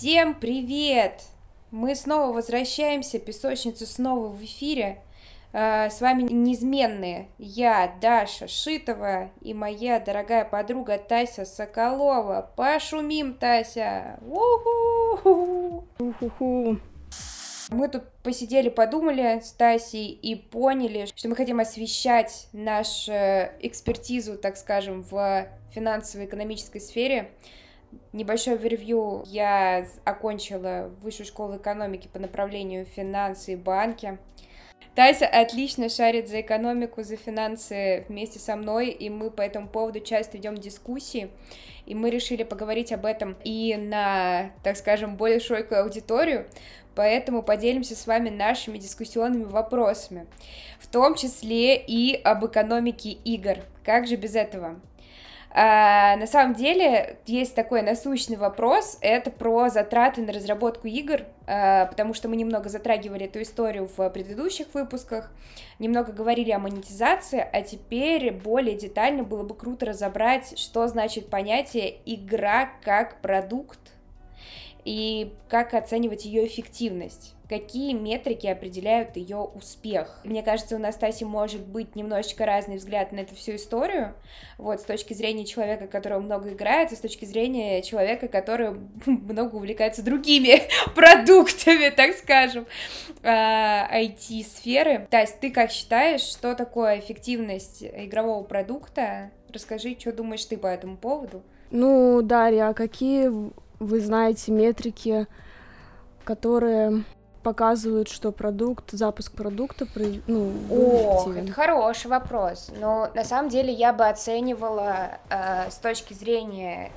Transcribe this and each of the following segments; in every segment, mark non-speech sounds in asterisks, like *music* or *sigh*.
Всем привет! Мы снова возвращаемся, песочница снова в эфире. А, с вами неизменные я, Даша Шитова и моя дорогая подруга Тася Соколова. Пошумим, Тася! У-ху! Уху. Мы тут посидели, подумали с Тасей и поняли, что мы хотим освещать нашу экспертизу, так скажем, в финансово-экономической сфере. Небольшое ревью. Я окончила высшую школу экономики по направлению финансы и банки. Тася отлично шарит за экономику, за финансы вместе со мной, и мы по этому поводу часто ведем дискуссии, и мы решили поговорить об этом и на, так скажем, более широкую аудиторию, поэтому поделимся с вами нашими дискуссионными вопросами, в том числе и об экономике игр. Как же без этого? А, на самом деле есть такой насущный вопрос, это про затраты на разработку игр, а, потому что мы немного затрагивали эту историю в предыдущих выпусках, немного говорили о монетизации, а теперь более детально было бы круто разобрать, что значит понятие игра как продукт и как оценивать ее эффективность какие метрики определяют ее успех. Мне кажется, у Настаси может быть немножечко разный взгляд на эту всю историю, вот, с точки зрения человека, который много играет, и с точки зрения человека, который *laughs* много увлекается другими *laughs* продуктами, так скажем, IT-сферы. А, Тась, ты как считаешь, что такое эффективность игрового продукта? Расскажи, что думаешь ты по этому поводу? Ну, Дарья, а какие вы знаете метрики, которые показывают, что продукт, запуск продукта, ну, О, это хороший вопрос. Но на самом деле я бы оценивала э, с точки зрения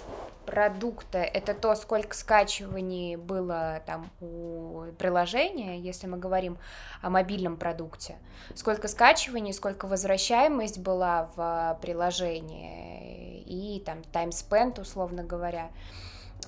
продукта, это то, сколько скачиваний было там у приложения, если мы говорим о мобильном продукте, сколько скачиваний, сколько возвращаемость была в приложении и там time spent, условно говоря,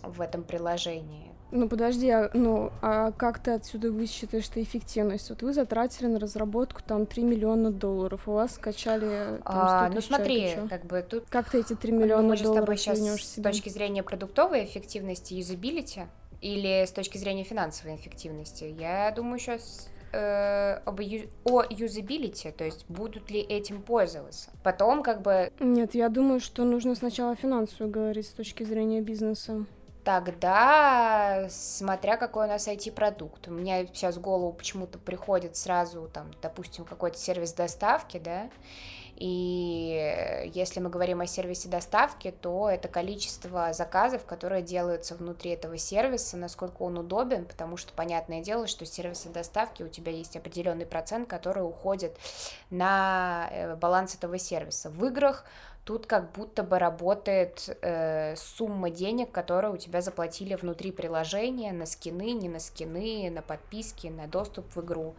в этом приложении. Ну подожди, а, ну а как ты отсюда высчитаешь что эффективность? Вот вы затратили на разработку там 3 миллиона долларов, у вас скачали там, 100 а, Ну смотри, человек, как бы тут... Как ты эти 3 миллиона ну, мы же долларов с тобой сейчас с точки зрения продуктовой эффективности, юзабилити, или с точки зрения финансовой эффективности? Я думаю сейчас э, об ю, о юзабилити, то есть будут ли этим пользоваться. Потом как бы... Нет, я думаю, что нужно сначала финансовую говорить с точки зрения бизнеса. Тогда, смотря какой у нас IT-продукт, у меня сейчас в голову почему-то приходит сразу, там, допустим, какой-то сервис доставки, да, и если мы говорим о сервисе доставки, то это количество заказов, которые делаются внутри этого сервиса, насколько он удобен, потому что понятное дело, что сервисы доставки у тебя есть определенный процент, который уходит на э, баланс этого сервиса. В играх Тут как будто бы работает э, сумма денег, которые у тебя заплатили внутри приложения на скины, не на скины, на подписки, на доступ в игру.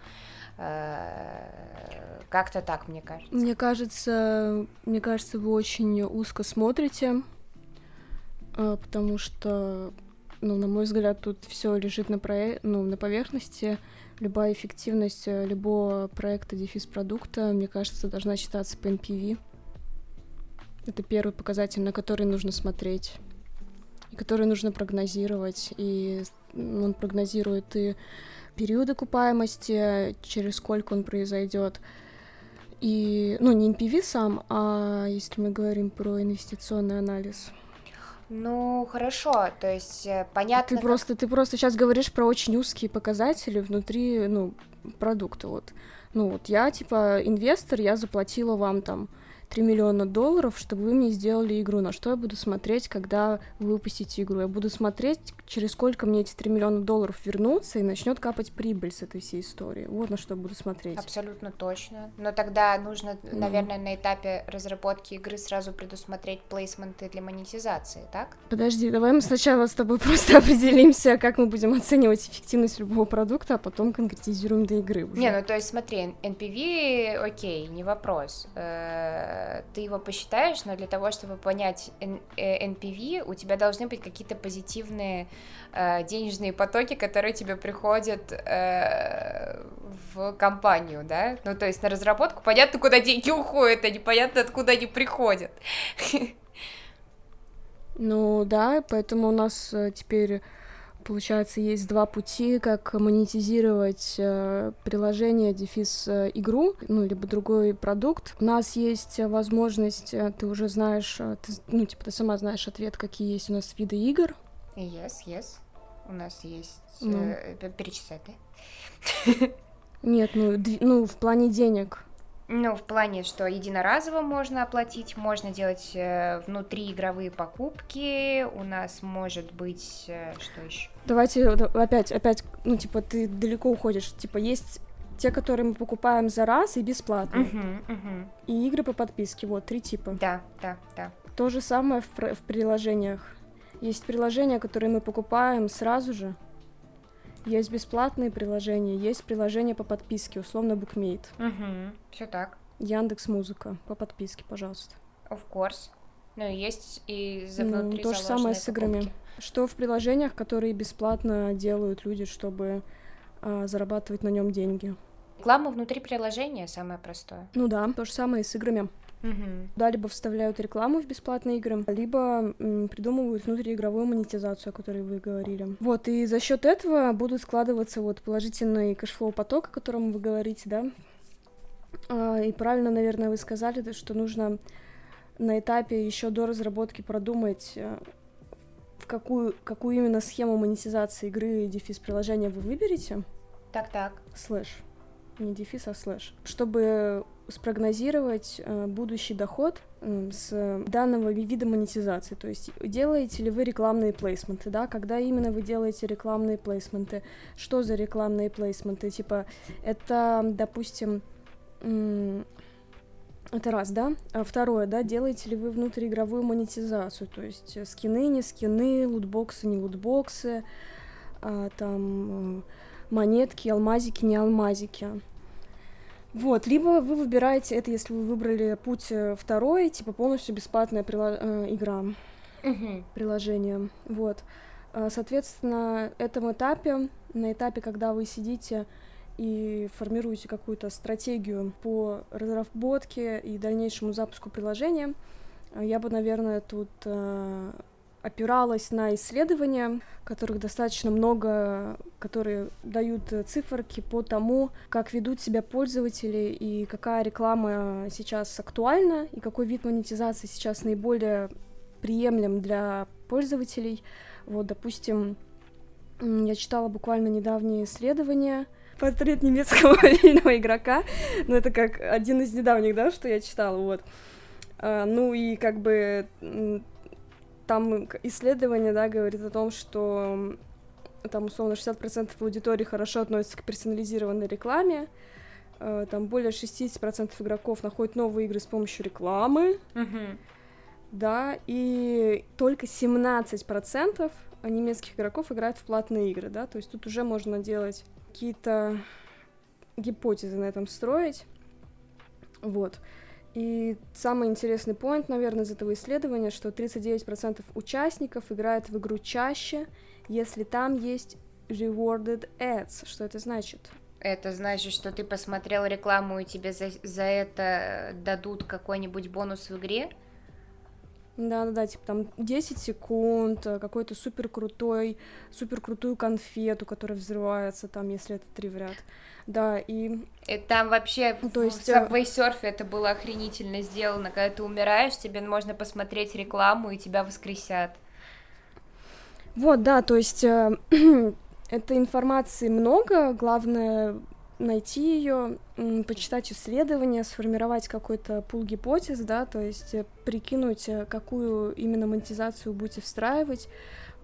Э, как-то так, мне кажется. Мне кажется, мне кажется, вы очень узко смотрите, э, потому что, ну, на мой взгляд, тут все лежит на, про... ну, на поверхности. Любая эффективность э, любого проекта, дефис продукта, мне кажется, должна считаться по NPV. Это первый показатель, на который нужно смотреть, и который нужно прогнозировать. И он прогнозирует и период окупаемости, через сколько он произойдет. И, ну, не NPV сам, а если мы говорим про инвестиционный анализ. Ну, хорошо, то есть э, понятно. Ты как... просто, ты просто сейчас говоришь про очень узкие показатели внутри, ну, продукта. Вот, ну, вот я типа инвестор, я заплатила вам там 3 миллиона долларов, чтобы вы мне сделали игру. На что я буду смотреть, когда вы выпустите игру? Я буду смотреть, через сколько мне эти 3 миллиона долларов вернутся и начнет капать прибыль с этой всей истории. Вот на что я буду смотреть. Абсолютно точно. Но тогда нужно, mm. наверное, на этапе разработки игры сразу предусмотреть плейсменты для монетизации, так? Подожди, давай мы сначала с тобой *laughs* просто определимся, как мы будем оценивать эффективность любого продукта, а потом конкретизируем до игры. Уже. Не, ну то есть смотри, NPV, окей, не вопрос э, ты его посчитаешь, но для того, чтобы понять NPV, э, у тебя должны быть какие-то позитивные э, денежные потоки, которые тебе приходят э, в компанию, да? Ну, то есть на разработку понятно, куда деньги уходят, а непонятно, откуда они приходят. *laughs* Ну да, поэтому у нас теперь Получается, есть два пути, как монетизировать э, приложение, дефис э, игру, ну, либо другой продукт. У нас есть возможность, э, ты уже знаешь, э, ты, ну, типа, ты сама знаешь ответ, какие есть у нас виды игр. Yes, yes. У нас есть... Ну. Э, перечислять, да? Нет, ну, ну, в плане денег. Ну, в плане, что единоразово можно оплатить, можно делать э, внутриигровые покупки, у нас может быть, э, что еще? Давайте опять, опять, ну, типа, ты далеко уходишь, типа, есть те, которые мы покупаем за раз и бесплатно. Uh-huh, uh-huh. И игры по подписке, вот, три типа. Да, да, да. То же самое в, в приложениях. Есть приложения, которые мы покупаем сразу же, есть бесплатные приложения, есть приложения по подписке, условно Bookmate. Угу, все так. Яндекс Музыка по подписке, пожалуйста. Of course. Ну, есть и за ну, То же самое с играми. Что в приложениях, которые бесплатно делают люди, чтобы а, зарабатывать на нем деньги. Реклама внутри приложения самое простое. Ну да, то же самое и с играми. Угу. Да, либо вставляют рекламу в бесплатные игры, либо м, придумывают внутриигровую монетизацию, о которой вы говорили. Вот, и за счет этого будут складываться вот положительный cash flow поток, о котором вы говорите, да. А, и правильно, наверное, вы сказали, что нужно на этапе еще до разработки продумать, э, в какую, какую именно схему монетизации игры дефис приложения вы выберете. Так-так. Слэш. Не дефис, а слэш. Чтобы спрогнозировать э, будущий доход э, с данного вида монетизации. То есть делаете ли вы рекламные плейсменты, да? Когда именно вы делаете рекламные плейсменты? Что за рекламные плейсменты? Типа это, допустим, это раз, да? А второе, да, делаете ли вы внутриигровую монетизацию, то есть скины, не скины, лутбоксы, не лутбоксы, а, там э, монетки, алмазики, не алмазики. Вот, либо вы выбираете это, если вы выбрали путь э, второй, типа полностью бесплатная прила- э, игра, uh-huh. приложение. Вот. А, соответственно, этом этапе, на этапе, когда вы сидите и формируете какую-то стратегию по разработке и дальнейшему запуску приложения, я бы, наверное, тут э, опиралась на исследования, которых достаточно много, которые дают циферки по тому, как ведут себя пользователи и какая реклама сейчас актуальна и какой вид монетизации сейчас наиболее приемлем для пользователей. Вот, допустим, я читала буквально недавние исследования портрет немецкого *laughs* мобильного игрока. Ну, это как один из недавних, да, что я читала, вот. А, ну и как бы там исследование, да, говорит о том, что там условно 60% аудитории хорошо относятся к персонализированной рекламе, э, там более 60% игроков находят новые игры с помощью рекламы, да, и только 17% немецких игроков играют в платные игры, да, то есть тут уже можно делать какие-то гипотезы на этом строить, вот. И самый интересный поинт, наверное, из этого исследования, что 39% участников играют в игру чаще, если там есть rewarded ads. Что это значит? Это значит, что ты посмотрел рекламу, и тебе за, за это дадут какой-нибудь бонус в игре? Да-да-да, типа там 10 секунд, какой-то супер крутой, супер крутую конфету, которая взрывается, там, если это три в ряд. Да, и... и там вообще ну, то есть... в э, Subway Surf это было охренительно сделано. Когда ты умираешь, тебе можно посмотреть рекламу, и тебя воскресят. Вот, да, то есть э, *clears throat* этой информации много, главное найти ее, почитать исследования, сформировать какой-то пул гипотез, да, то есть э, прикинуть, э, какую именно монетизацию будете встраивать,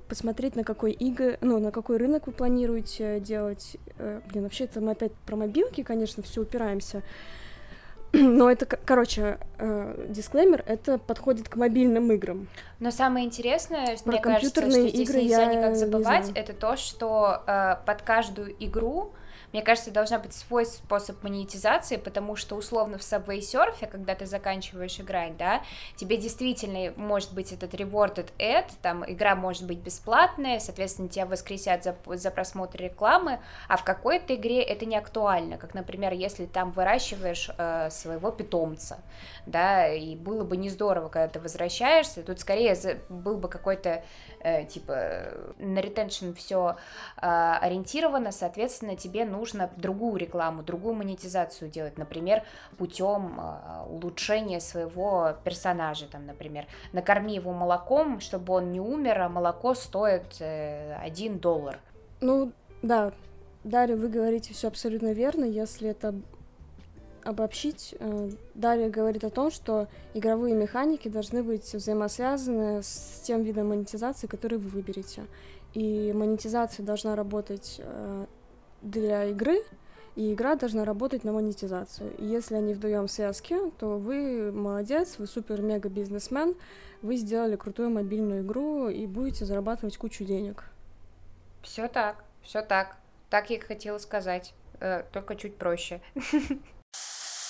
посмотреть, на какой игры, ну, на какой рынок вы планируете делать. Э, блин, вообще это мы опять про мобилки, конечно, все упираемся. *clears throat* Но это, короче, э, дисклеймер, это подходит к мобильным играм. Но самое интересное, Про мне кажется, что здесь игры нельзя никак забывать, это то, что э, под каждую игру мне кажется, должна быть свой способ монетизации, потому что условно в Subway Surf, когда ты заканчиваешь играть, да, тебе действительно может быть этот rewarded ad, там игра может быть бесплатная, соответственно, тебя воскресят за, за просмотр рекламы, а в какой-то игре это не актуально, как, например, если там выращиваешь э, своего питомца, да, и было бы не здорово, когда ты возвращаешься, тут скорее был бы какой-то э, типа на ретеншн все э, ориентировано, соответственно, тебе нужно другую рекламу, другую монетизацию делать, например, путем э, улучшения своего персонажа, там, например, накорми его молоком, чтобы он не умер, а молоко стоит э, 1 доллар. Ну, да, Дарья, вы говорите все абсолютно верно, если это обобщить, э, Дарья говорит о том, что игровые механики должны быть взаимосвязаны с тем видом монетизации, который вы выберете. И монетизация должна работать э, для игры, и игра должна работать на монетизацию. И если они вдвоем связки, то вы молодец, вы супер-мега бизнесмен, вы сделали крутую мобильную игру и будете зарабатывать кучу денег. Все так, все так. Так я хотела сказать, э, только чуть проще. *laughs*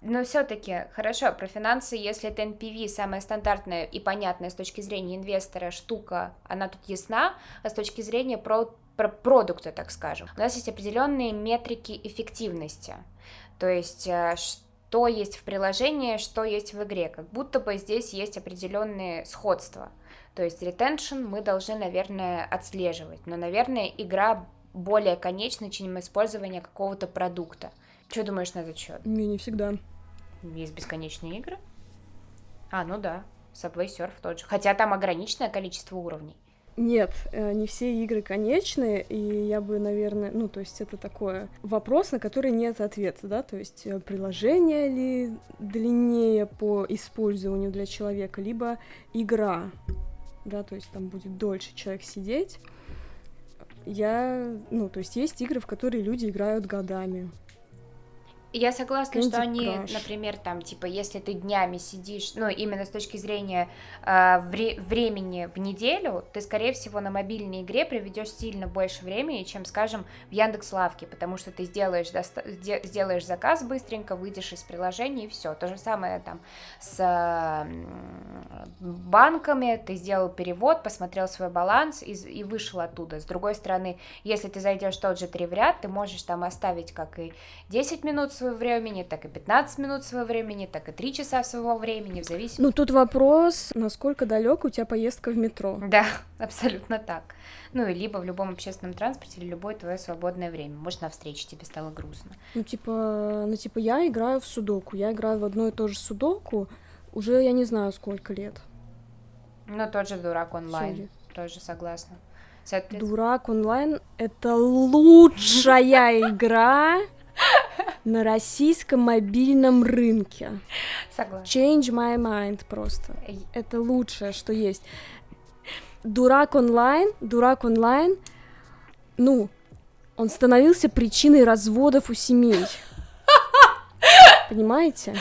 Но все-таки, хорошо, про финансы, если это NPV, самая стандартная и понятная с точки зрения инвестора штука, она тут ясна, а с точки зрения про, про продукта, так скажем, у нас есть определенные метрики эффективности. То есть, э, что есть в приложении, что есть в игре. Как будто бы здесь есть определенные сходства. То есть, retention мы должны, наверное, отслеживать. Но, наверное, игра более конечна, чем использование какого-то продукта. Что думаешь на этот счет? Не, не всегда. Есть бесконечные игры? А, ну да, Subway Surf тот же. Хотя там ограниченное количество уровней. Нет, э, не все игры конечные, и я бы, наверное, ну, то есть это такой вопрос, на который нет ответа, да, то есть э, приложение ли длиннее по использованию для человека, либо игра, да, то есть там будет дольше человек сидеть. Я, ну, то есть есть игры, в которые люди играют годами, я согласна, Candy что они, Crush. например, там, типа, если ты днями сидишь, ну, именно с точки зрения э, вре- времени в неделю, ты, скорее всего, на мобильной игре проведешь сильно больше времени, чем, скажем, в Яндекс Лавке, потому что ты сделаешь, доста- сделаешь заказ быстренько, выйдешь из приложения и все. То же самое там с э, банками, ты сделал перевод, посмотрел свой баланс и, и вышел оттуда. С другой стороны, если ты зайдешь в тот же три в ряд, ты можешь там оставить как и 10 минут своего времени, так и 15 минут своего времени, так и 3 часа своего времени, в зависимости... Ну, тут вопрос, насколько далеко у тебя поездка в метро. Да, *laughs* абсолютно так. Ну, и либо в любом общественном транспорте, или любое твое свободное время. Может, на встрече тебе стало грустно. Ну, типа, ну, типа, я играю в судоку. Я играю в одно и то же судоку уже, я не знаю, сколько лет. Ну, тот же дурак онлайн. Sorry. Тоже согласна. Дурак онлайн — это лучшая *laughs* игра на российском мобильном рынке. Согласна. Change my mind просто. Это лучшее, что есть. Дурак онлайн, дурак онлайн, ну, он становился причиной разводов у семей. Понимаете?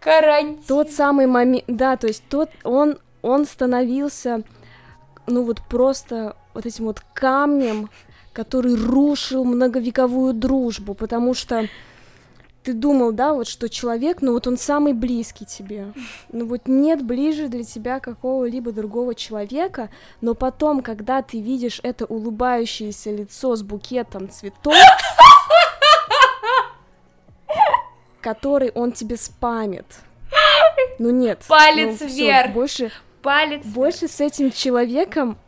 Карантин. Тот самый момент, да, то есть тот, он, он становился, ну вот просто вот этим вот камнем, который рушил многовековую дружбу, потому что ты думал, да, вот что человек, ну вот он самый близкий тебе. Ну вот нет ближе для тебя какого-либо другого человека, но потом, когда ты видишь это улыбающееся лицо с букетом цветов, который он тебе спамит. Ну нет. Палец ну, вверх. Всё, больше, Палец больше с этим человеком,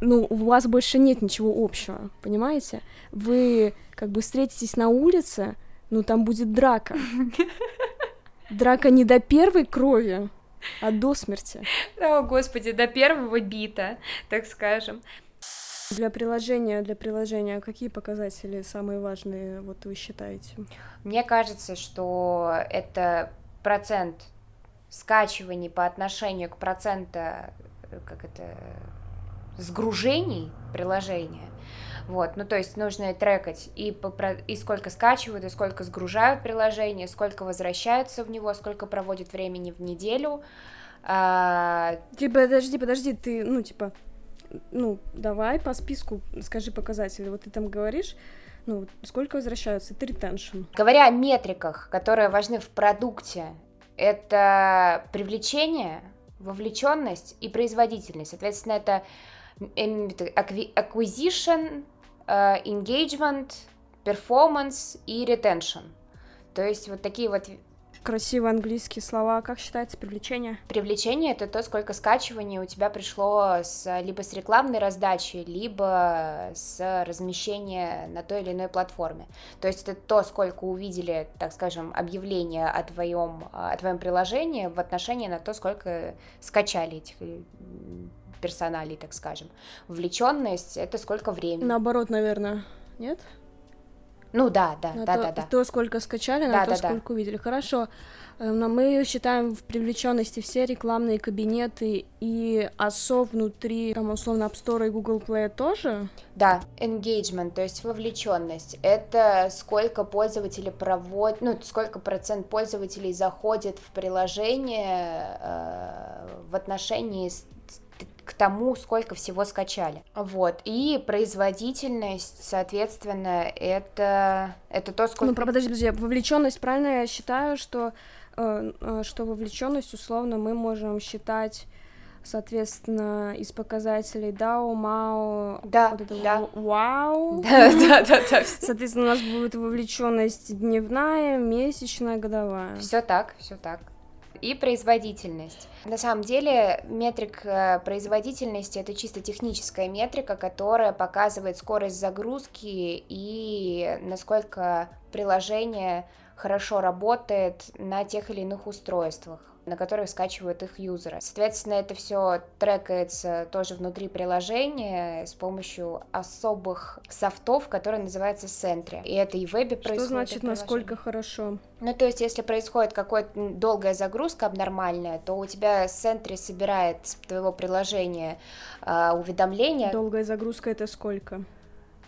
ну, у вас больше нет ничего общего, понимаете? Вы как бы встретитесь на улице, ну там будет драка. *laughs* Драка не до первой крови, а до смерти. О, господи, до первого бита, так скажем. Для приложения, для приложения, какие показатели самые важные, вот вы считаете? Мне кажется, что это процент скачиваний по отношению к проценту, как это, сгружений приложения. Вот, ну то есть нужно трекать и, по, и сколько скачивают, и сколько сгружают приложение, сколько возвращаются в него, сколько проводят времени в неделю. А... Типа, подожди, подожди, ты, ну, типа, ну, давай по списку скажи показатели. Вот ты там говоришь, ну, сколько возвращаются, это ретеншн. Говоря о метриках, которые важны в продукте, это привлечение, вовлеченность и производительность. Соответственно, это acquisition, Э, engagement, performance и retention. То есть вот такие вот красивые английские слова. Как считается привлечение? Привлечение — это то, сколько скачиваний у тебя пришло с, либо с рекламной раздачи, либо с размещения на той или иной платформе. То есть это то, сколько увидели, так скажем, объявления о твоем, о твоем приложении в отношении на то, сколько скачали этих персоналей, так скажем. Вовлеченность — это сколько времени. Наоборот, наверное, нет? Ну да, да, на да, то, да, да. То, сколько скачали, на Да, то, да, да. сколько увидели. Хорошо. Но мы считаем в привлеченности все рекламные кабинеты и ОСО внутри, там, условно, App Store и Google Play тоже. Да, engagement, то есть вовлеченность, это сколько пользователей проводят, ну, сколько процент пользователей заходит в приложение э, в отношении к тому, сколько всего скачали. Вот. И производительность, соответственно, это, это то, сколько... Ну, подожди, подожди, вовлеченность, правильно я считаю, что, э, э, что вовлеченность, условно, мы можем считать, соответственно, из показателей DAO, MAO, Да, вот это да. вау. *laughs* Да, да, да, да. Соответственно, у нас будет вовлеченность дневная, месячная, годовая. Все так, все так. И производительность. На самом деле, метрик э, производительности это чисто техническая метрика, которая показывает скорость загрузки и насколько приложение хорошо работает на тех или иных устройствах на которых скачивают их юзеры. Соответственно, это все трекается тоже внутри приложения с помощью особых софтов, которые называются Sentry. И это и в вебе происходит. Что значит, насколько хорошо? Ну, то есть, если происходит какая-то долгая загрузка абнормальная, то у тебя Sentry собирает с твоего приложения а, уведомления. Долгая загрузка это сколько?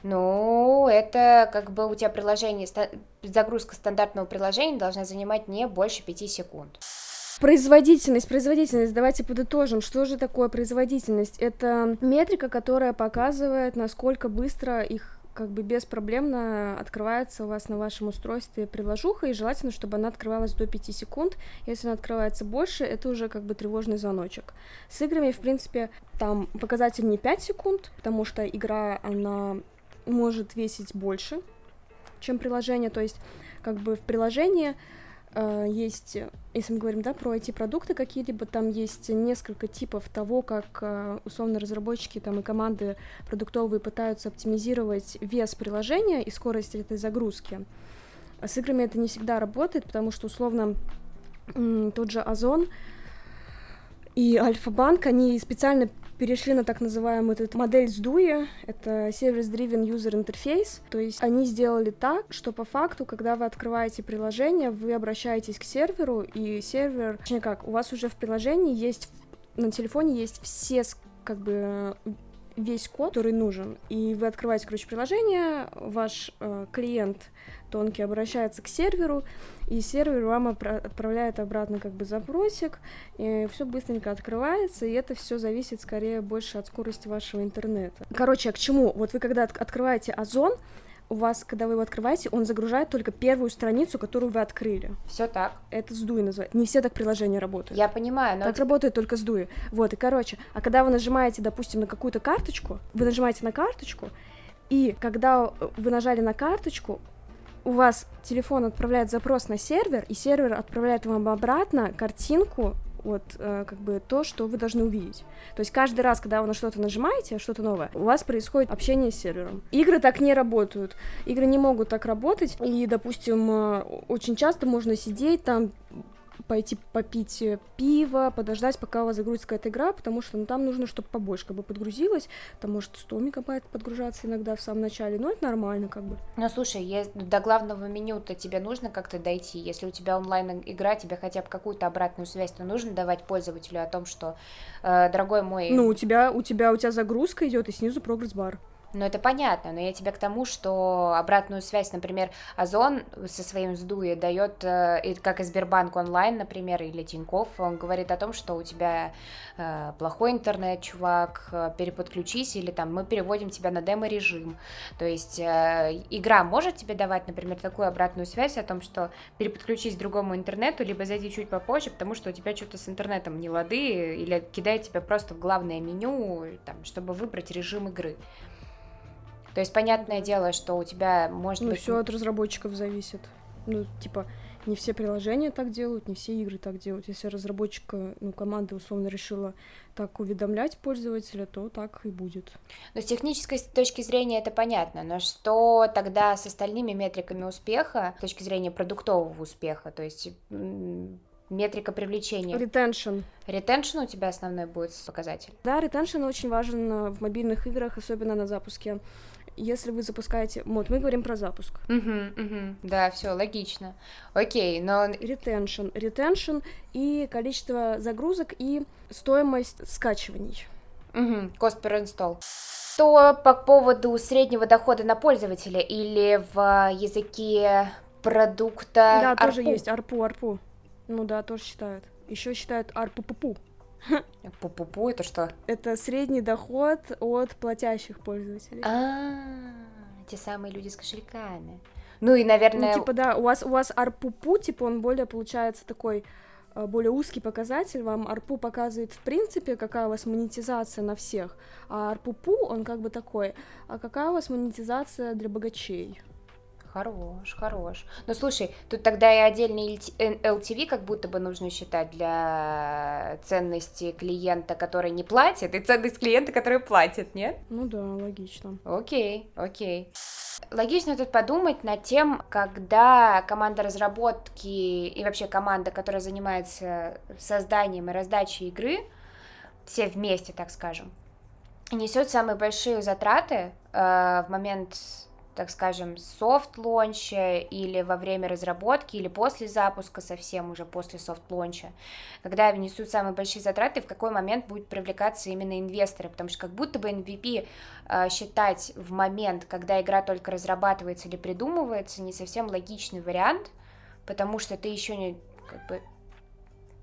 Ну, это как бы у тебя приложение, ста- загрузка стандартного приложения должна занимать не больше 5 секунд. Производительность, производительность, давайте подытожим, что же такое производительность? Это метрика, которая показывает, насколько быстро их как бы беспроблемно открывается у вас на вашем устройстве приложуха, и желательно, чтобы она открывалась до 5 секунд. Если она открывается больше, это уже как бы тревожный звоночек. С играми, в принципе, там показатель не 5 секунд, потому что игра, она может весить больше, чем приложение, то есть как бы в приложении есть, если мы говорим, да, про IT-продукты какие-либо, там есть несколько типов того, как э, условно разработчики там и команды продуктовые пытаются оптимизировать вес приложения и скорость этой загрузки. С играми это не всегда работает, потому что условно тот же Озон и Альфа-банк, они специально перешли на так называемую эту модель SDUI, это Service Driven User Interface, то есть они сделали так, что по факту, когда вы открываете приложение, вы обращаетесь к серверу, и сервер, точнее как, у вас уже в приложении есть, на телефоне есть все как бы весь код, который нужен, и вы открываете, короче, приложение, ваш э, клиент тонкий обращается к серверу, и сервер вам отпра- отправляет обратно как бы запросик, и все быстренько открывается, и это все зависит скорее больше от скорости вашего интернета. Короче, а к чему? Вот вы когда от- открываете Озон, у вас, когда вы его открываете, он загружает только первую страницу, которую вы открыли. Все так. Это сдуи называется. Не все так приложения работают. Я понимаю, но Так работает только с дуи. Вот, и короче, а когда вы нажимаете, допустим, на какую-то карточку, вы нажимаете на карточку, и когда вы нажали на карточку, у вас телефон отправляет запрос на сервер, и сервер отправляет вам обратно картинку, вот, э, как бы то, что вы должны увидеть. То есть каждый раз, когда вы на что-то нажимаете, что-то новое, у вас происходит общение с сервером. Игры так не работают. Игры не могут так работать, и, допустим, э, очень часто можно сидеть там, пойти попить э, пиво, подождать, пока у вас загрузится какая-то игра, потому что ну, там нужно, чтобы побольше как бы подгрузилось, там может 100 мегабайт подгружаться иногда в самом начале, но это нормально как бы. Ну, слушай, е- до главного меню-то тебе нужно как-то дойти. Если у тебя онлайн-игра, тебе хотя бы какую-то обратную связь-то нужно давать пользователю о том, что, э, дорогой мой... Ну, у тебя, у тебя, у тебя загрузка идет, и снизу прогресс-бар. Ну, это понятно, но я тебе к тому, что обратную связь, например, Озон со своим сдуе дает, э, как и Сбербанк онлайн, например, или Тиньков, он говорит о том, что у тебя э, плохой интернет, чувак, э, переподключись, или там мы переводим тебя на демо-режим. То есть игра может тебе давать, например, такую обратную связь о том, что переподключись к другому интернету, либо зайди чуть попозже, потому что у тебя что-то с интернетом не лады, или кидает тебя просто в главное меню, там, чтобы выбрать режим игры. То есть, понятное дело, что у тебя может Ну, быть... все от разработчиков зависит. Ну, типа, Не все приложения так делают, не все игры так делают. Если разработчик, ну, команда условно решила так уведомлять пользователя, то так и будет. Но с технической точки зрения это понятно, но что тогда с остальными метриками успеха, с точки зрения продуктового успеха, то есть метрика привлечения. Ретеншн. Ретеншн у тебя основной будет показатель? Да, ретеншн очень важен э, в мобильных играх, особенно на запуске. Если вы запускаете... Вот, мы говорим про запуск. Угу, угу. Да, все логично. Окей, но... Ретеншн. Ретеншн и количество загрузок и стоимость скачиваний. Угу, cost per install. Что по поводу среднего дохода на пользователя или в языке продукта Да, тоже есть, арпу, арпу. Ну да, тоже считают. Еще считают арпу-пу-пу. Пу-пу-пу это что? Это средний доход от платящих пользователей. А, те самые люди с кошельками. Ну и, наверное... Ну, типа, да, у вас, у вас арпу-пу, типа, он более, получается, такой э, более узкий показатель, вам арпу показывает в принципе, какая у вас монетизация на всех, а арпупу, он как бы такой, а какая у вас монетизация для богачей? Хорош, хорош. Ну слушай, тут тогда и отдельный LTV как будто бы нужно считать для ценности клиента, который не платит, и ценность клиента, который платит, нет? Ну да, логично. Окей, окей. Логично тут подумать над тем, когда команда разработки и вообще команда, которая занимается созданием и раздачей игры, все вместе, так скажем, несет самые большие затраты э, в момент так скажем, soft launch а или во время разработки, или после запуска, совсем уже после soft launch а, когда внесут самые большие затраты, в какой момент будут привлекаться именно инвесторы, потому что как будто бы MVP э, считать в момент, когда игра только разрабатывается или придумывается, не совсем логичный вариант, потому что ты еще не как бы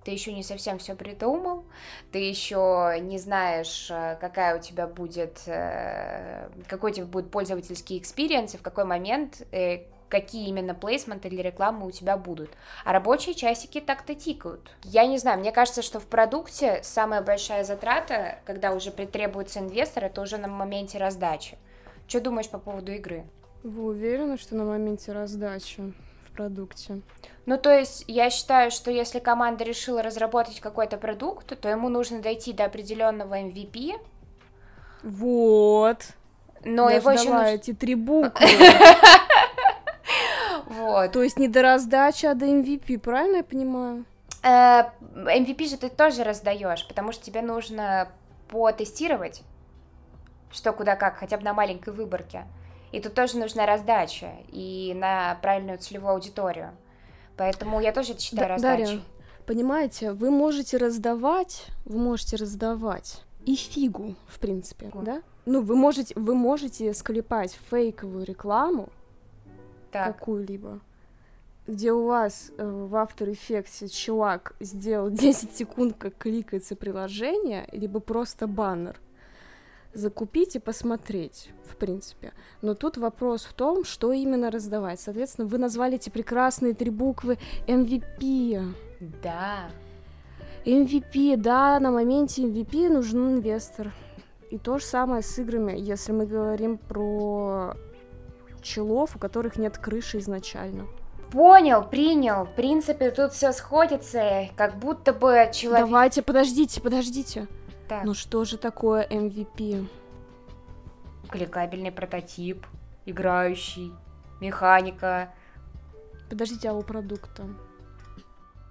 ты еще не совсем все придумал, ты еще не знаешь, э, какая у тебя будет, э, какой у тебя будет пользовательский experience и в какой момент э, какие именно плейсменты для рекламы у тебя будут. А рабочие часики так-то тикают. Я не знаю, мне кажется, что в продукте самая большая затрата, когда уже требуется инвестор, это уже на моменте раздачи. Что думаешь по поводу игры? Вы уверены, что на моменте раздачи? Продукте. Ну, то есть я считаю, что если команда решила разработать какой-то продукт, то ему нужно дойти до определенного MVP. Вот. Но я его еще нужно... эти три буквы. *laughs* Вот. То есть не до раздачи, а до MVP, правильно я понимаю? MVP э, же ты тоже раздаешь, потому что тебе нужно потестировать, что куда как, хотя бы на маленькой выборке. И тут тоже нужна раздача и на правильную целевую аудиторию. Поэтому я тоже это считаю да, раздачей. Дарья, понимаете, вы можете раздавать, вы можете раздавать и фигу, в принципе, Фигу. да? Ну, вы можете, вы можете склепать фейковую рекламу какую-либо, где у вас э, в After Effects чувак сделал *laughs* 10 секунд, как кликается приложение, либо просто баннер, закупить и посмотреть, в принципе. Но тут вопрос в том, что именно раздавать. Соответственно, вы назвали эти прекрасные три буквы MVP. Да. MVP, да, на моменте MVP нужен инвестор. И то же самое с играми, если мы говорим про челов, у которых нет крыши изначально. Понял, принял. В принципе, тут все сходится, как будто бы человек... Давайте, подождите, подождите. Так. Ну что же такое MVP? Кликабельный прототип, играющий, механика. Подождите, а у продукта?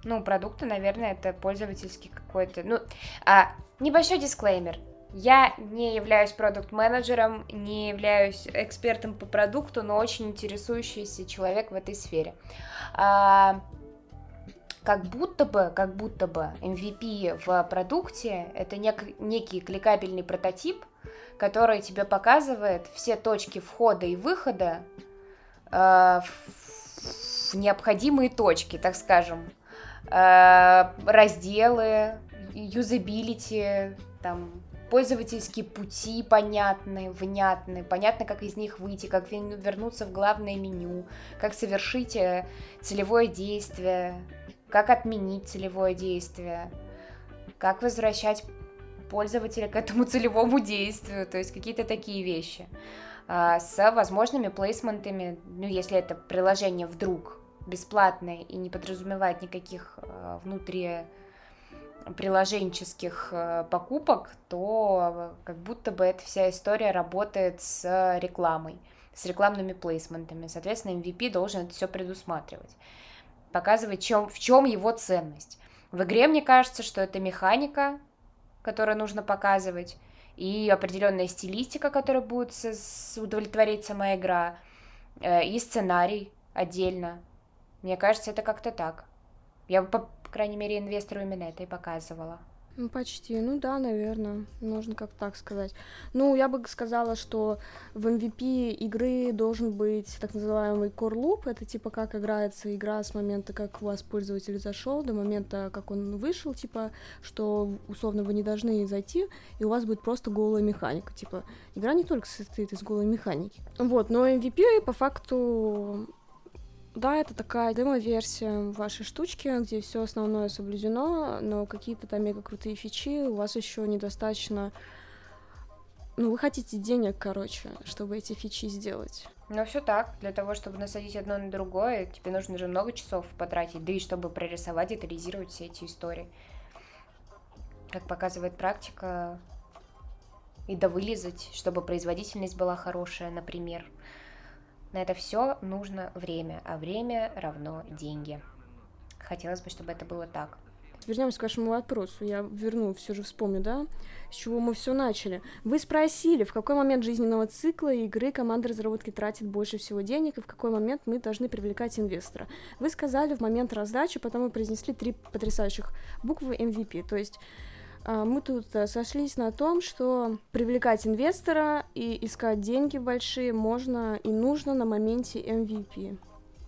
Ну, продукта, наверное, это пользовательский какой-то... Ну, а, небольшой дисклеймер. Я не являюсь продукт-менеджером, не являюсь экспертом по продукту, но очень интересующийся человек в этой сфере. А, как будто бы, как будто бы MVP в продукте это нек- некий кликабельный прототип, который тебе показывает все точки входа и выхода э, в, необходимые точки, так скажем, э, разделы, юзабилити, там пользовательские пути понятны, внятны, понятно, как из них выйти, как вернуться в главное меню, как совершить э, целевое действие, как отменить целевое действие, как возвращать пользователя к этому *laughs* целевому действию, то есть какие-то такие вещи а, с возможными плейсментами, ну, если это приложение вдруг бесплатное и не подразумевает никаких э, внутри приложенческих э, покупок, то как будто бы эта вся история работает с рекламой, с рекламными плейсментами. Соответственно, MVP должен это все предусматривать, показывать, чем, в чем его ценность. В игре мне кажется, что это механика, которую нужно показывать, и определенная стилистика, которая будет удовлетворить сама игра, э, и сценарий отдельно. Мне кажется, это как-то так. Я, по, по крайней мере, инвестору именно это и показывала. Ну, почти. Ну да, наверное. Можно как так сказать. Ну, я бы сказала, что в MVP игры должен быть так называемый core loop. Это типа как играется игра с момента, как у вас пользователь зашел, до момента, как он вышел, типа, что условно вы не должны зайти, и у вас будет просто голая механика. Типа, игра не только состоит из голой механики. Вот, но MVP по факту да, это такая демо-версия вашей штучки, где все основное соблюдено, но какие-то там мега крутые фичи у вас еще недостаточно. Ну, вы хотите денег, короче, чтобы эти фичи сделать. Ну, все так. Для того, чтобы насадить одно на другое, тебе нужно же много часов потратить, да и чтобы прорисовать, детализировать все эти истории. Как показывает практика, и довылезать, чтобы производительность была хорошая, например. На это все нужно время, а время равно деньги. Хотелось бы, чтобы это было так. Вернемся к вашему вопросу. Я верну, все же вспомню, да, с чего мы все начали. Вы спросили, в какой момент жизненного цикла игры команда разработки тратит больше всего денег, и в какой момент мы должны привлекать инвестора. Вы сказали в момент раздачи, потом вы произнесли три потрясающих буквы MVP. То есть мы тут э, сошлись на том, что привлекать инвестора и искать деньги большие можно и нужно на моменте MVP.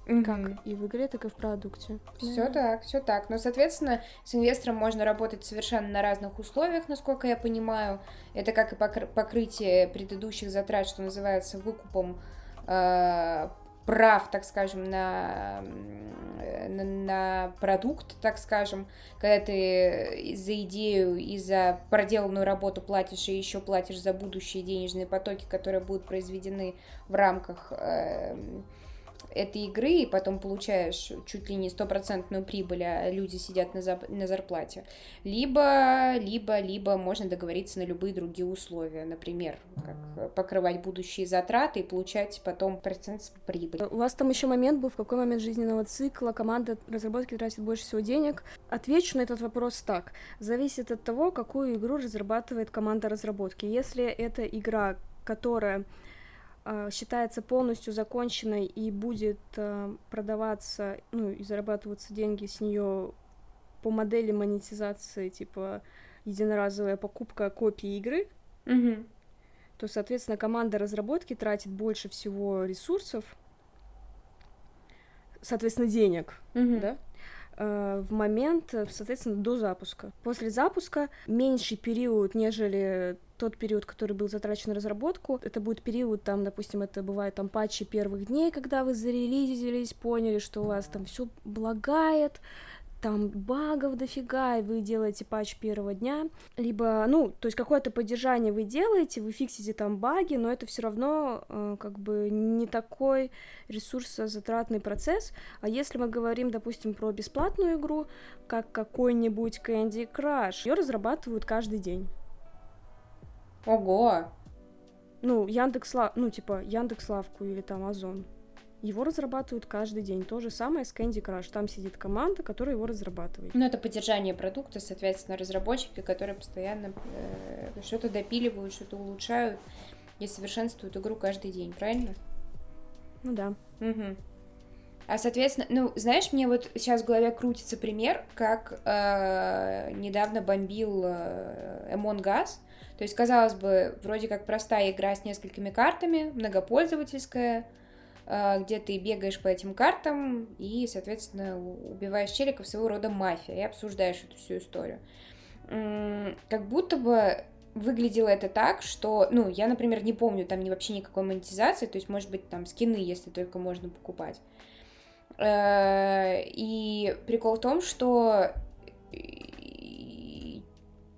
Mm-hmm. Как и в игре, так и в продукте. Все mm-hmm. так, все так. Но, соответственно, с инвестором можно работать совершенно на разных условиях, насколько я понимаю. Это как и покрытие предыдущих затрат, что называется, выкупом э, прав, так скажем, на, на, на продукт, так скажем, когда ты за идею и за проделанную работу платишь, и еще платишь за будущие денежные потоки, которые будут произведены в рамках э, этой игры, и потом получаешь чуть ли не стопроцентную прибыль, а люди сидят на, зап- на зарплате. Либо, либо, либо можно договориться на любые другие условия, например, как покрывать будущие затраты и получать потом процент с прибыли. У вас там еще момент был, в какой момент жизненного цикла команда разработки тратит больше всего денег? Отвечу на этот вопрос так. Зависит от того, какую игру разрабатывает команда разработки. Если это игра, которая считается полностью законченной и будет а, продаваться, ну и зарабатываться деньги с нее по модели монетизации, типа единоразовая покупка копии игры, mm-hmm. то, соответственно, команда разработки тратит больше всего ресурсов, соответственно, денег, mm-hmm. да, Э, в момент, э, соответственно, до запуска. После запуска меньший период, нежели тот период, который был затрачен на разработку. Это будет период, там, допустим, это бывает там патчи первых дней, когда вы зарелизились, поняли, что у вас там все благает, там багов дофига, и вы делаете патч первого дня, либо, ну, то есть какое-то поддержание вы делаете, вы фиксите там баги, но это все равно э, как бы не такой ресурсозатратный процесс, а если мы говорим, допустим, про бесплатную игру, как какой-нибудь Candy Crush, ее разрабатывают каждый день. Ого! Ну, Яндекс, ну, типа, Яндекс Лавку или там Озон. Его разрабатывают каждый день. То же самое с Candy Crush. Там сидит команда, которая его разрабатывает. Ну, это поддержание продукта, соответственно, разработчики, которые постоянно э, что-то допиливают, что-то улучшают и совершенствуют игру каждый день, правильно? Ну да. Угу. А, соответственно, ну, знаешь, мне вот сейчас в голове крутится пример, как э, недавно бомбил э, Among. То есть, казалось бы, вроде как простая игра с несколькими картами, многопользовательская, а, где ты бегаешь по этим картам и, соответственно, убиваешь челиков своего рода мафия и обсуждаешь эту всю историю. Как будто бы выглядело это так, что, ну, я, например, не помню там вообще никакой монетизации, то есть, может быть, там скины, если только можно покупать. Э, и прикол в том, что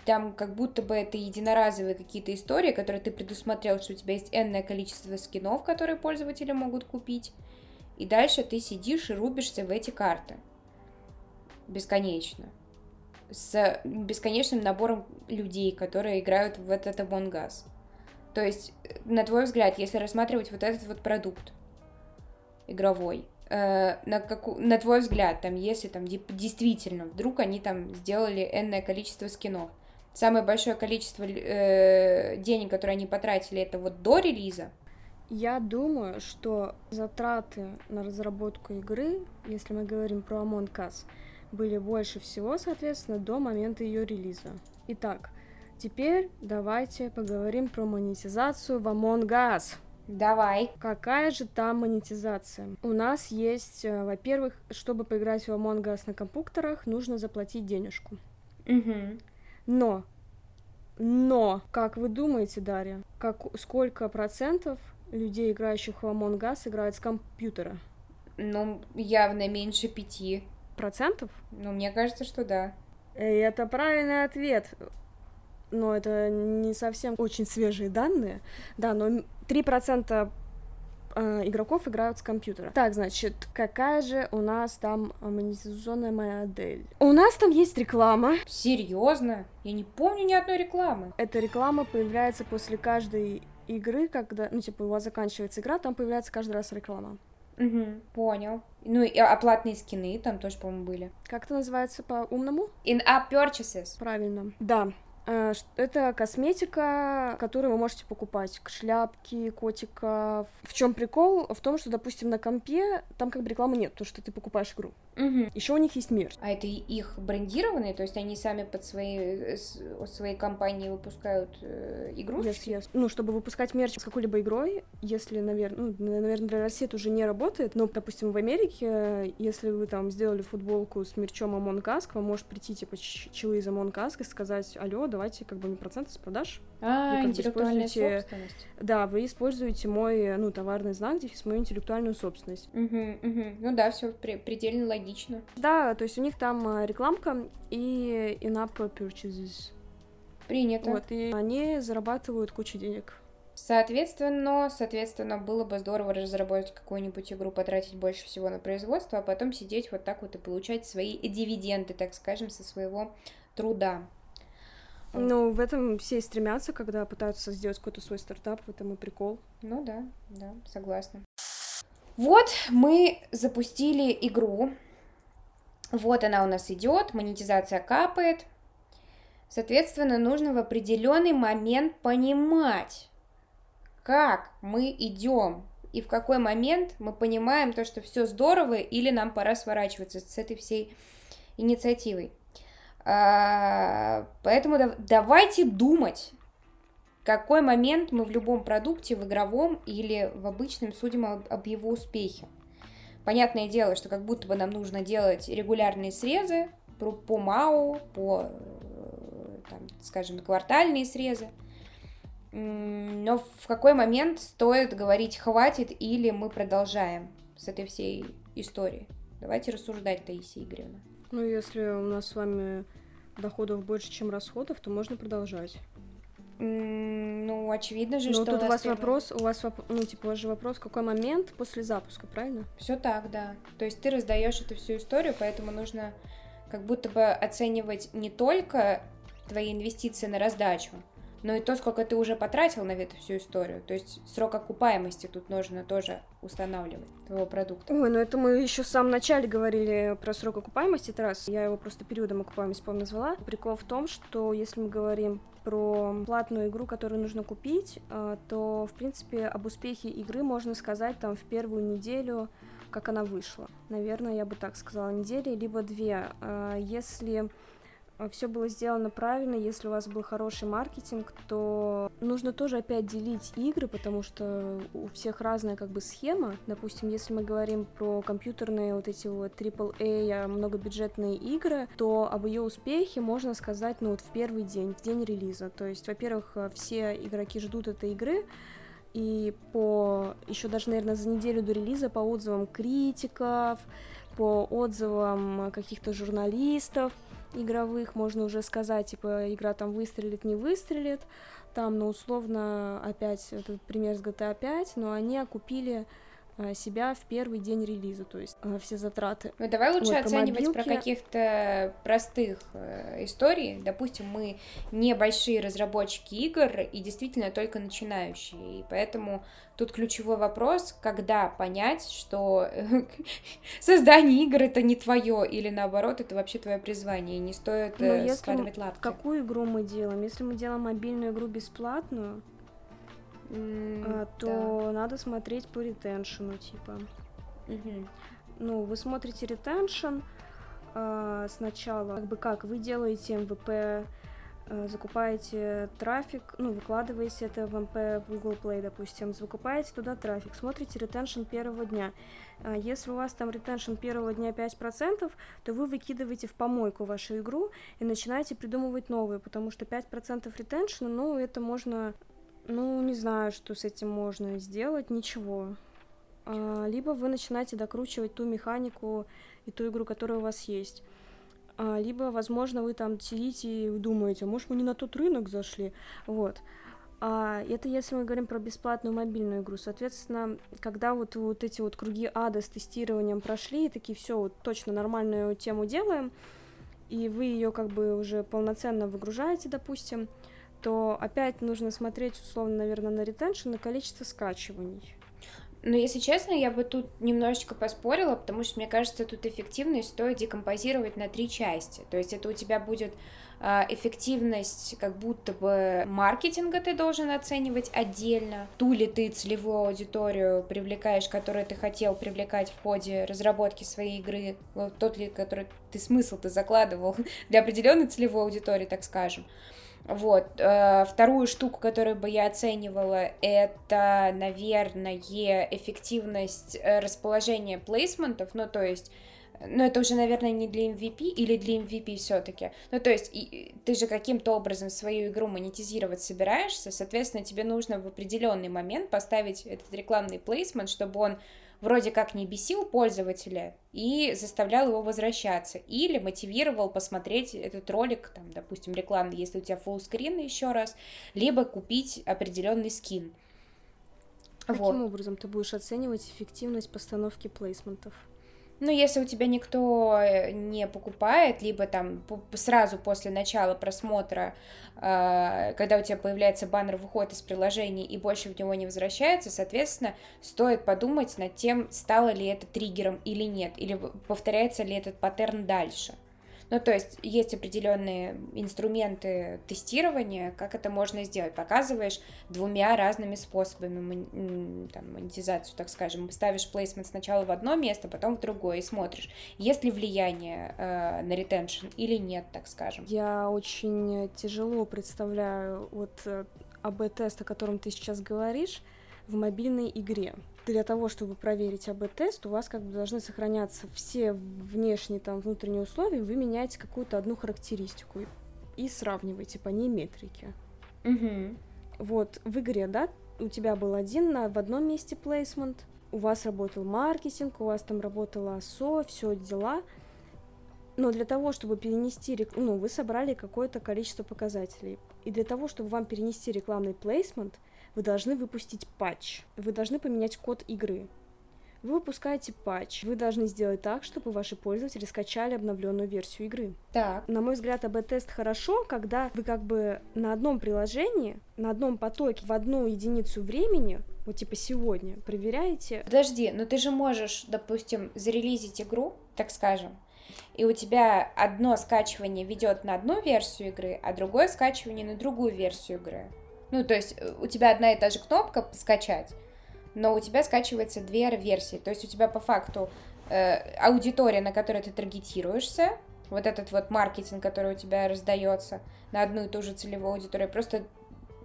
там как будто бы это единоразовые какие-то истории, которые ты предусмотрел, что у тебя есть энное количество скинов, которые пользователи могут купить. и дальше ты сидишь и рубишься в эти карты. Бесконечно. С бесконечным набором людей, которые играют в этот Among. То есть, на твой взгляд, если рассматривать вот этот вот продукт игровой, э, на, каку, на твой взгляд, там, если там действительно вдруг они там сделали энное количество скинов, самое большое количество э, денег, которые они потратили, это вот до релиза? Я думаю, что затраты на разработку игры, если мы говорим про Among Us, были больше всего, соответственно, до момента ее релиза. Итак, теперь давайте поговорим про монетизацию в Among Us. Давай. Какая же там монетизация? У нас есть, э, во-первых, чтобы поиграть в Among Us на компьютерах, нужно заплатить денежку. Угу. Но, но, как вы думаете, Дарья, как, сколько процентов людей, играющих в Among Us, играют с компьютера? Ну, явно меньше пяти. Процентов? Ну, мне кажется, что да. И это правильный ответ. Но это не совсем очень свежие данные. Да, но 3% э, игроков играют с компьютера. Так, значит, какая же у нас там монетизационная модель? У нас там есть реклама. Серьезно? Я не помню ни одной рекламы. Эта реклама появляется после каждой игры, когда, ну, типа, у вас заканчивается игра, там появляется каждый раз реклама. Угу, понял. Ну и оплатные скины там тоже, по-моему, были. Как это называется по-умному? In-app purchases. Правильно. Да, Э, это косметика, которую вы можете покупать. Шляпки, котика. В чем прикол? В том, что, допустим, на компе там как бы рекламы нет, то что ты покупаешь игру. Угу. Еще у них есть мерч. А это их брендированные, то есть они сами под свои, э, свои компании выпускают э, игрушки? Yes, yes. Ну, чтобы выпускать мерч с какой-либо игрой, если, наверное, ну, наверное, для России это уже не работает, но, допустим, в Америке, если вы там сделали футболку с мерчом Among Us, к вам может прийти, типа, челы из Among Us и сказать, алло, давайте как бы мне проценты с продаж. А, интеллектуальная собственность. Да, вы используете мой, ну, товарный знак, дефис мою интеллектуальную собственность. Угу, угу. Ну да, все предельно логично. Да, то есть у них там а, рекламка и in-app purchases. Принято. Вот, и они зарабатывают кучу денег. Соответственно, соответственно, было бы здорово разработать какую-нибудь игру, потратить больше всего на производство, а потом сидеть вот так вот и получать свои дивиденды, так скажем, со своего труда. Ну, в этом все и стремятся, когда пытаются сделать какой-то свой стартап, в этом и прикол. Ну да, да, согласна. Вот мы запустили игру. Вот она у нас идет, монетизация капает. Соответственно, нужно в определенный момент понимать, как мы идем и в какой момент мы понимаем то, что все здорово, или нам пора сворачиваться с этой всей инициативой. А, поэтому давайте думать, какой момент мы в любом продукте, в игровом или в обычном судим об его успехе. Понятное дело, что как будто бы нам нужно делать регулярные срезы по, МАУ, по, э, там, скажем, квартальные срезы. Но в какой момент стоит говорить «хватит» или мы продолжаем с этой всей историей? Давайте рассуждать, Таисия Игоревна. Ну, если у нас с вами доходов больше, чем расходов, то можно продолжать. ну, очевидно же, Но что... тут у, вас первый... вопрос, у вас, ну, типа, у вас же вопрос, какой момент после запуска, правильно? Все так, да. То есть ты раздаешь эту всю историю, поэтому нужно как будто бы оценивать не только твои инвестиции на раздачу, но и то, сколько ты уже потратил на эту всю историю. То есть срок окупаемости тут нужно тоже устанавливать твоего продукта. Ой, ну это мы еще в самом начале говорили про срок окупаемости, это. Я его просто периодом окупаемости, по назвала. Прикол в том, что если мы говорим про платную игру, которую нужно купить, э, то, в принципе, об успехе игры можно сказать там в первую неделю, как она вышла. Наверное, я бы так сказала, недели, либо две. Э, если все было сделано правильно, если у вас был хороший маркетинг, то нужно тоже опять делить игры, потому что у всех разная как бы схема. Допустим, если мы говорим про компьютерные вот эти вот AAA, а, многобюджетные игры, то об ее успехе можно сказать, ну вот в первый день, в день релиза. То есть, во-первых, все игроки ждут этой игры, и по еще даже, наверное, за неделю до релиза по отзывам критиков, по отзывам каких-то журналистов, игровых можно уже сказать, типа, игра там выстрелит, не выстрелит, там, ну, условно, опять этот пример с GTA 5, но они окупили себя в первый день релиза, то есть э, все затраты. Ну давай лучше вот, оценивать про, про каких-то простых э, историй. Допустим, мы небольшие разработчики игр и действительно только начинающие, и поэтому Тут ключевой вопрос, когда понять, что *laughs* создание игр это не твое, или наоборот, это вообще твое призвание, и не стоит Но э, складывать лапки. Какую игру мы делаем? Если мы делаем мобильную игру бесплатную, mm, то да. надо смотреть по ретеншену, типа. Mm-hmm. Ну, вы смотрите ретеншн э, сначала, как бы как, вы делаете MVP Э, закупаете трафик, ну, выкладываете это MVP в Google Play, допустим, закупаете туда трафик, смотрите retention первого дня. Э, если у вас там retention первого дня 5%, то вы выкидываете в помойку вашу игру и начинаете придумывать новые, потому что 5% retention а, ну, это можно, ну, не знаю, что с этим можно сделать, ничего. А, либо вы начинаете докручивать ту механику и ту игру, которая у вас есть. А, либо, возможно, вы там сидите и думаете, а может, мы не на тот рынок зашли, вот. А это если мы говорим про бесплатную мобильную игру. Соответственно, когда вот, вот эти вот круги ада с тестированием прошли, и такие все, вот точно нормальную тему делаем, и вы ее как бы уже полноценно выгружаете, допустим, то опять нужно смотреть, условно, наверное, на ретеншн, на количество скачиваний. Но если честно, я бы тут немножечко поспорила, потому что мне кажется, тут эффективность стоит декомпозировать на три части. То есть это у тебя будет э, эффективность как будто бы маркетинга ты должен оценивать отдельно, ту ли ты целевую аудиторию привлекаешь, которую ты хотел привлекать в ходе разработки своей игры, тот ли, который ты смысл ты закладывал *laughs* для определенной целевой аудитории, так скажем. Вот. Э, вторую штуку, которую бы я оценивала, это, наверное, эффективность э, расположения плейсментов, ну, то есть ну, это уже, наверное, не для MVP или для MVP все-таки. Ну, то есть, и, ты же каким-то образом свою игру монетизировать собираешься, соответственно, тебе нужно в определенный момент поставить этот рекламный плейсмент, чтобы он вроде как не бесил пользователя и заставлял его возвращаться, или мотивировал посмотреть этот ролик, там, допустим, рекламный, если у тебя screen еще раз, либо купить определенный скин. Каким вот. образом ты будешь оценивать эффективность постановки плейсментов? Ну, если у тебя никто э, не покупает, либо там сразу после начала просмотра, э, когда у тебя появляется баннер, выходит из приложения и больше в него не возвращается, соответственно, стоит подумать над тем, стало ли это триггером или нет, или повторяется ли этот паттерн дальше. Ну, то есть есть определенные инструменты тестирования, как это можно сделать. Показываешь двумя разными способами там, монетизацию, так скажем. Ставишь плейсмент сначала в одно место, потом в другое, и смотришь, есть ли влияние э, на ретеншн или нет, так скажем. Я очень тяжело представляю вот э, АБ-тест, о котором ты сейчас говоришь, в мобильной игре для того, чтобы проверить АБ-тест, у вас как бы должны сохраняться все внешние там внутренние условия, вы меняете какую-то одну характеристику и сравниваете по ней метрики. Угу. Вот, в игре, да, у тебя был один на, в одном месте плейсмент, у вас работал маркетинг, у вас там работала АСО, все дела, но для того, чтобы перенести, ну, вы собрали какое-то количество показателей, и для того, чтобы вам перенести рекламный плейсмент, вы должны выпустить патч, вы должны поменять код игры. Вы выпускаете патч, вы должны сделать так, чтобы ваши пользователи скачали обновленную версию игры. Так. На мой взгляд, АБ-тест хорошо, когда вы как бы на одном приложении, на одном потоке, в одну единицу времени, вот типа сегодня, проверяете. Подожди, но ты же можешь, допустим, зарелизить игру, так скажем, и у тебя одно скачивание ведет на одну версию игры, а другое скачивание на другую версию игры. Ну, то есть э, у тебя одна и та же кнопка «скачать», но у тебя скачивается две версии. То есть у тебя по факту э, аудитория, на которой ты таргетируешься, вот этот вот маркетинг, который у тебя раздается на одну и ту же целевую аудиторию, просто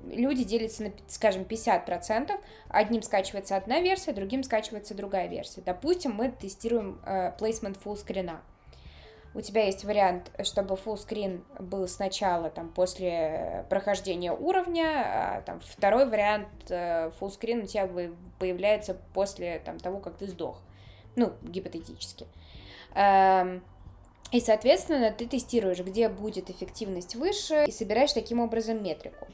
люди делятся на, скажем, 50%, одним скачивается одна версия, другим скачивается другая версия. Допустим, мы тестируем э, placement full скрина у тебя есть вариант, чтобы full screen был сначала, там, после прохождения уровня, а там, второй вариант э, full screen у тебя появляется после там, того, как ты сдох. Ну, гипотетически. Эм, и, соответственно, ты тестируешь, где будет эффективность выше, и собираешь таким образом метрику.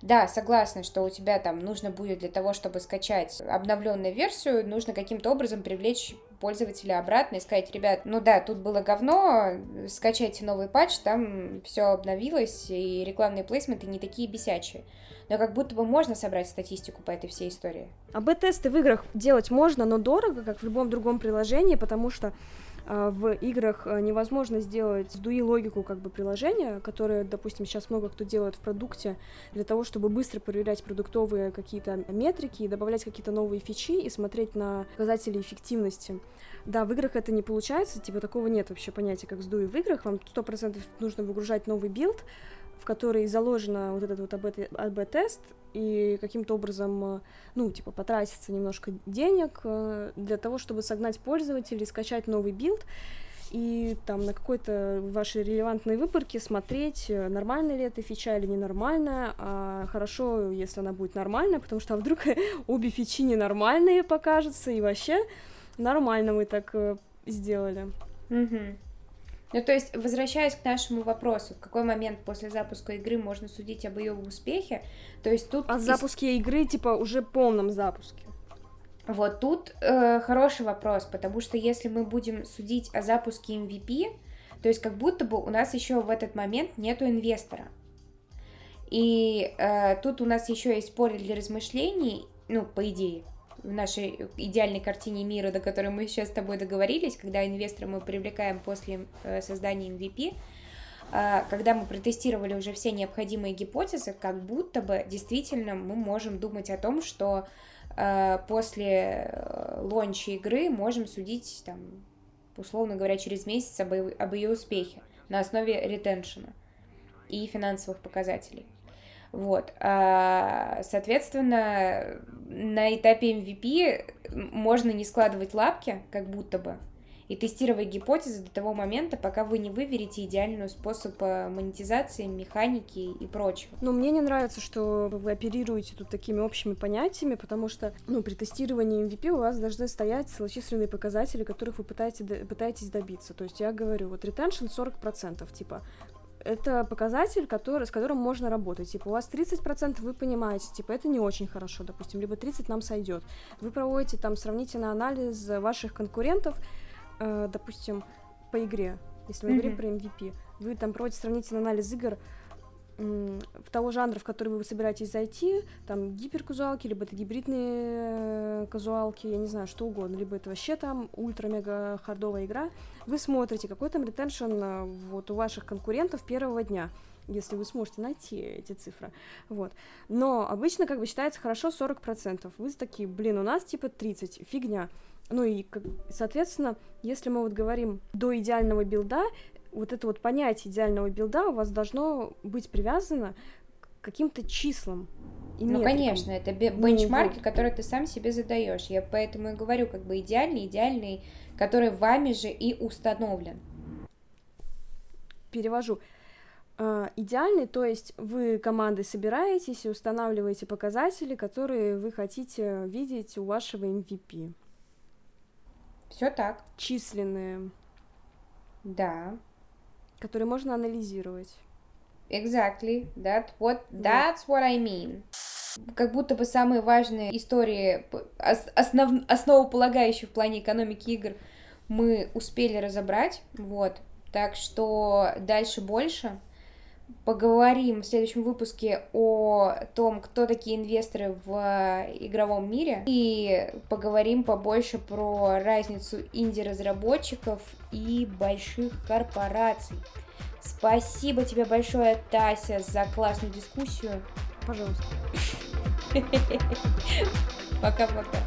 Да, согласна, что у тебя там нужно будет для того, чтобы скачать обновленную версию, нужно каким-то образом привлечь пользователя обратно и сказать, ребят, ну да, тут было говно, скачайте новый патч, там все обновилось, и рекламные плейсменты не такие бесячие. Но как будто бы можно собрать статистику по этой всей истории. А б-тесты в играх делать можно, но дорого, как в любом другом приложении, потому что в играх а, невозможно сделать сдуи логику как бы приложения, которое, допустим, сейчас много кто делает в продукте, для того, чтобы быстро проверять продуктовые какие-то метрики, добавлять какие-то новые фичи и смотреть на показатели эффективности. Да, в играх это не получается, типа такого нет вообще понятия, как SDUI в играх, вам сто процентов нужно выгружать новый билд, в которой заложено вот этот вот АБ-тест, и каким-то образом, э, ну, типа, потратиться немножко денег э, для того, чтобы согнать пользователей, скачать новый билд, и там на какой-то вашей релевантной выборке смотреть, э, нормальная ли эта фича или ненормальная, а хорошо, если она будет нормальная, потому что а вдруг *laughs* обе фичи ненормальные покажутся, и вообще нормально мы так сделали. Mm-hmm. Ну, то есть, возвращаясь к нашему вопросу, в какой момент после запуска игры можно судить об ее успехе, то есть тут... О запуске игры, типа, уже полном запуске. Вот тут э, хороший вопрос, потому что если мы будем судить о запуске MVP, то есть как будто бы у нас еще в этот момент нету инвестора. И э, тут у нас еще есть поле для размышлений, ну, по идее, в нашей идеальной картине мира, до которой мы сейчас с тобой договорились, когда инвестора мы привлекаем после э, создания MVP, э, когда мы протестировали уже все необходимые гипотезы, как будто бы действительно мы можем думать о том, что э, после лонча игры можем судить, там, условно говоря, через месяц об, об ее успехе на основе ретеншена и финансовых показателей. Вот, а, соответственно, на этапе MVP можно не складывать лапки, как будто бы, и тестировать гипотезы до того момента, пока вы не выверите идеальный способ э, монетизации, механики и прочего. Ну, мне не нравится, что вы оперируете тут такими общими понятиями, потому что, ну, при тестировании MVP у вас должны стоять целочисленные показатели, которых вы пытаетесь, пытаетесь добиться. То есть я говорю, вот retention 40%, типа, это показатель, который, с которым можно работать. Типа, у вас 30%, вы понимаете, типа, это не очень хорошо, допустим, либо 30 нам сойдет. Вы проводите там сравнительный анализ ваших конкурентов, э, допустим, по игре, если мы mm-hmm. говорим про MVP. Вы там проводите сравнительный анализ игр, в того жанра, в который вы собираетесь зайти, там гиперказуалки, либо это гибридные э, казуалки, я не знаю, что угодно, либо это вообще там ультра-мега хардовая игра, вы смотрите, какой там ретеншн э, вот у ваших конкурентов первого дня если вы сможете найти эти цифры, вот. Но обычно, как бы, считается хорошо 40%. Вы такие, блин, у нас типа 30, фигня. Ну и, соответственно, если мы вот говорим до идеального билда, вот это вот понятие идеального билда у вас должно быть привязано к каким-то числам. И ну, метрикам. конечно, это ну, бенчмарки, ну, которые ты сам себе задаешь. Я поэтому и говорю, как бы идеальный, идеальный, который вами же и установлен. Перевожу. Uh, идеальный, то есть вы командой собираетесь и устанавливаете показатели, которые вы хотите видеть у вашего MVP. Все так. Численные. Да который можно анализировать. Exactly. That what, that's what I mean. Как будто бы самые важные истории, основ, основополагающие в плане экономики игр, мы успели разобрать, вот. Так что дальше больше. Поговорим в следующем выпуске о том, кто такие инвесторы в игровом мире. И поговорим побольше про разницу инди-разработчиков и больших корпораций. Спасибо тебе большое, Тася, за классную дискуссию. Пожалуйста. *laughs* Пока-пока.